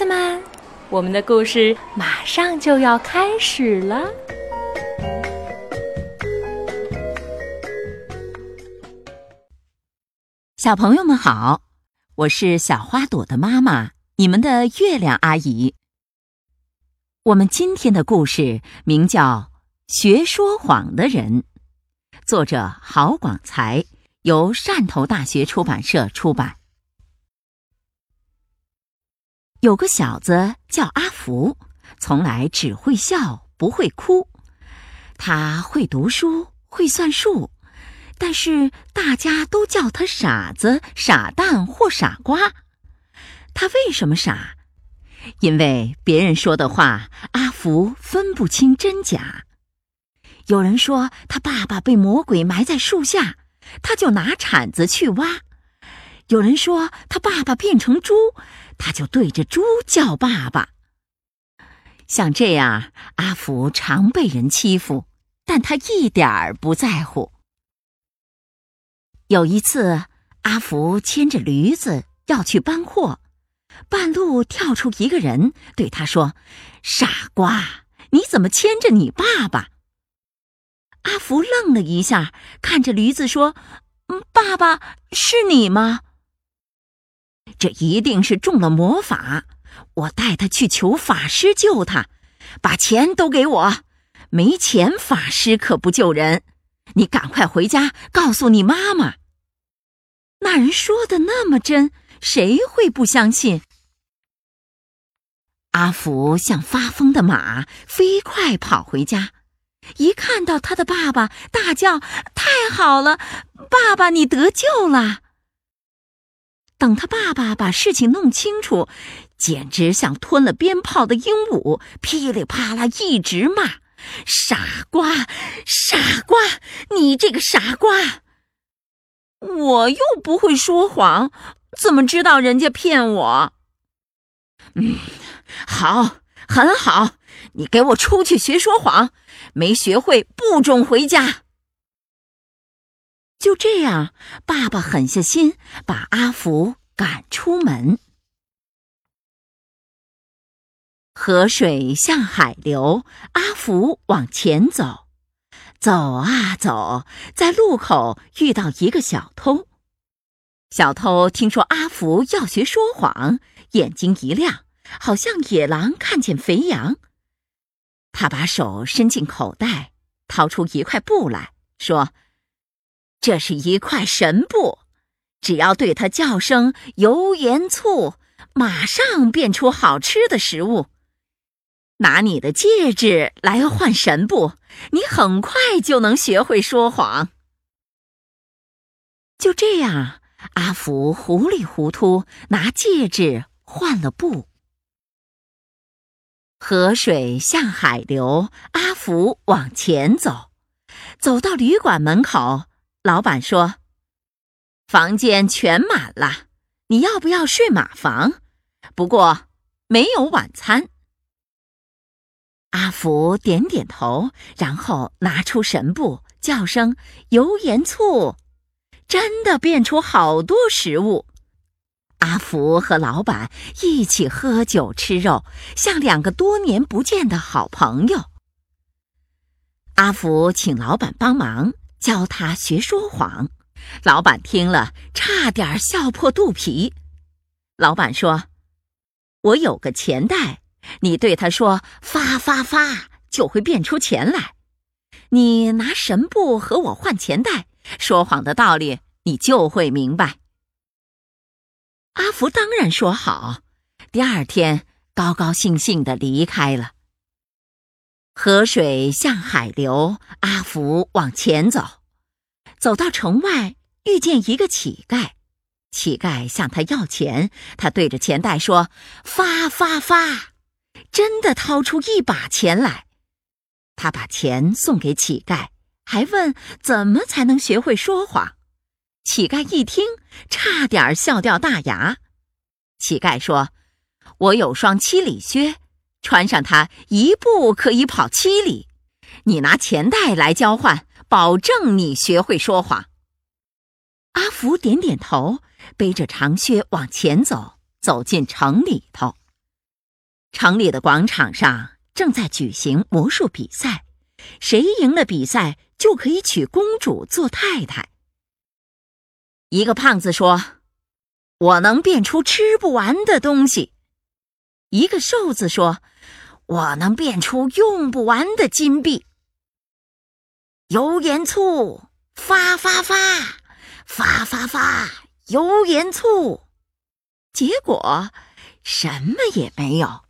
子们，我们的故事马上就要开始了。小朋友们好，我是小花朵的妈妈，你们的月亮阿姨。我们今天的故事名叫《学说谎的人》，作者郝广才，由汕头大学出版社出版。有个小子叫阿福，从来只会笑不会哭。他会读书，会算数，但是大家都叫他傻子、傻蛋或傻瓜。他为什么傻？因为别人说的话，阿福分不清真假。有人说他爸爸被魔鬼埋在树下，他就拿铲子去挖。有人说他爸爸变成猪，他就对着猪叫爸爸。像这样，阿福常被人欺负，但他一点儿不在乎。有一次，阿福牵着驴子要去搬货，半路跳出一个人，对他说：“傻瓜，你怎么牵着你爸爸？”阿福愣了一下，看着驴子说：“嗯，爸爸是你吗？”这一定是中了魔法，我带他去求法师救他，把钱都给我。没钱，法师可不救人。你赶快回家告诉你妈妈。那人说的那么真，谁会不相信？阿福像发疯的马，飞快跑回家，一看到他的爸爸，大叫：“太好了，爸爸，你得救了！”等他爸爸把事情弄清楚，简直像吞了鞭炮的鹦鹉，噼里啪啦一直骂：“傻瓜，傻瓜，你这个傻瓜！我又不会说谎，怎么知道人家骗我？”嗯，好，很好，你给我出去学说谎，没学会不准回家。就这样，爸爸狠下心把阿福赶出门。河水向海流，阿福往前走，走啊走，在路口遇到一个小偷。小偷听说阿福要学说谎，眼睛一亮，好像野狼看见肥羊。他把手伸进口袋，掏出一块布来说。这是一块神布，只要对它叫声“油盐醋”，马上变出好吃的食物。拿你的戒指来换神布，你很快就能学会说谎。就这样，阿福糊里糊涂拿戒指换了布。河水向海流，阿福往前走，走到旅馆门口。老板说：“房间全满了，你要不要睡马房？不过没有晚餐。”阿福点点头，然后拿出神布，叫声“油盐醋”，真的变出好多食物。阿福和老板一起喝酒吃肉，像两个多年不见的好朋友。阿福请老板帮忙。教他学说谎，老板听了差点笑破肚皮。老板说：“我有个钱袋，你对他说‘发发发’，就会变出钱来。你拿神布和我换钱袋，说谎的道理你就会明白。”阿福当然说好，第二天高高兴兴的离开了。河水向海流，阿福往前走，走到城外，遇见一个乞丐。乞丐向他要钱，他对着钱袋说：“发发发！”真的掏出一把钱来。他把钱送给乞丐，还问怎么才能学会说谎。乞丐一听，差点笑掉大牙。乞丐说：“我有双七里靴。”穿上它，一步可以跑七里。你拿钱袋来交换，保证你学会说谎。阿福点点头，背着长靴往前走，走进城里头。城里的广场上正在举行魔术比赛，谁赢了比赛就可以娶公主做太太。一个胖子说：“我能变出吃不完的东西。”一个瘦子说：“我能变出用不完的金币。”油盐醋发发发发发发，油盐醋，结果什么也没有。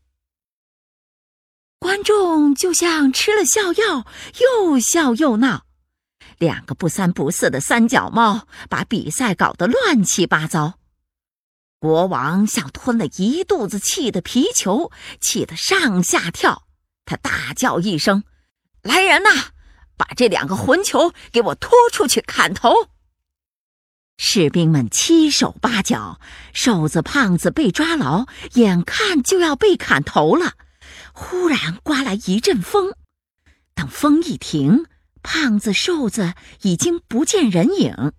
观众就像吃了笑药，又笑又闹。两个不三不四的三脚猫把比赛搞得乱七八糟。国王像吞了一肚子气的皮球，气得上下跳。他大叫一声：“来人呐，把这两个混球给我拖出去砍头！”士兵们七手八脚，瘦子胖子被抓牢，眼看就要被砍头了。忽然刮来一阵风，等风一停。胖子、瘦子已经不见人影。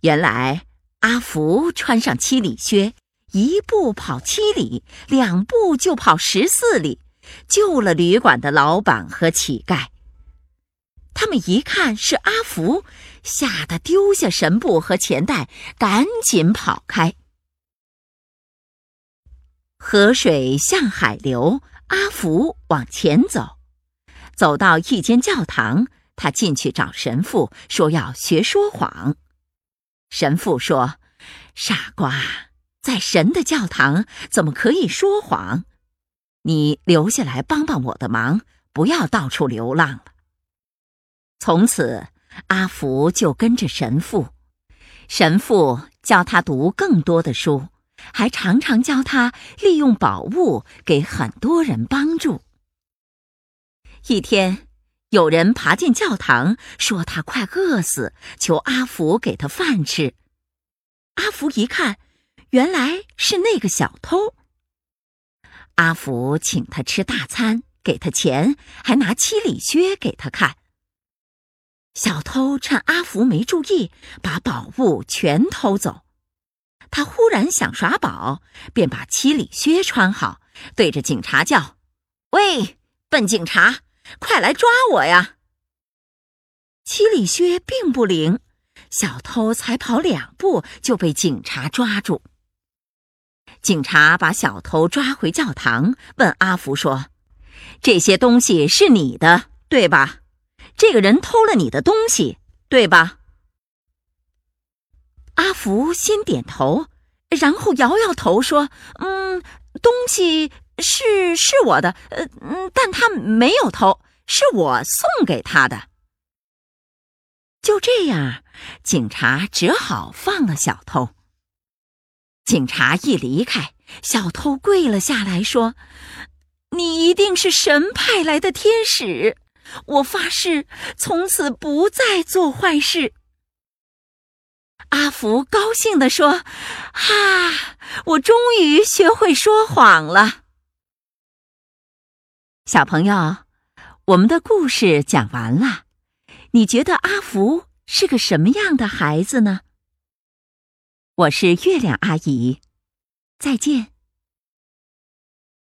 原来阿福穿上七里靴，一步跑七里，两步就跑十四里，救了旅馆的老板和乞丐。他们一看是阿福，吓得丢下神布和钱袋，赶紧跑开。河水向海流，阿福往前走。走到一间教堂，他进去找神父，说要学说谎。神父说：“傻瓜，在神的教堂怎么可以说谎？你留下来帮帮我的忙，不要到处流浪了。”从此，阿福就跟着神父，神父教他读更多的书，还常常教他利用宝物给很多人帮助。一天，有人爬进教堂，说他快饿死，求阿福给他饭吃。阿福一看，原来是那个小偷。阿福请他吃大餐，给他钱，还拿七里靴给他看。小偷趁阿福没注意，把宝物全偷走。他忽然想耍宝，便把七里靴穿好，对着警察叫：“喂，笨警察！”快来抓我呀！七里靴并不灵，小偷才跑两步就被警察抓住。警察把小偷抓回教堂，问阿福说：“这些东西是你的，对吧？这个人偷了你的东西，对吧？”阿福先点头，然后摇摇头说：“嗯，东西。”是是我的，呃嗯，但他没有偷，是我送给他的。就这样，警察只好放了小偷。警察一离开，小偷跪了下来，说：“你一定是神派来的天使，我发誓从此不再做坏事。”阿福高兴地说：“哈，我终于学会说谎了。”小朋友，我们的故事讲完了。你觉得阿福是个什么样的孩子呢？我是月亮阿姨，再见。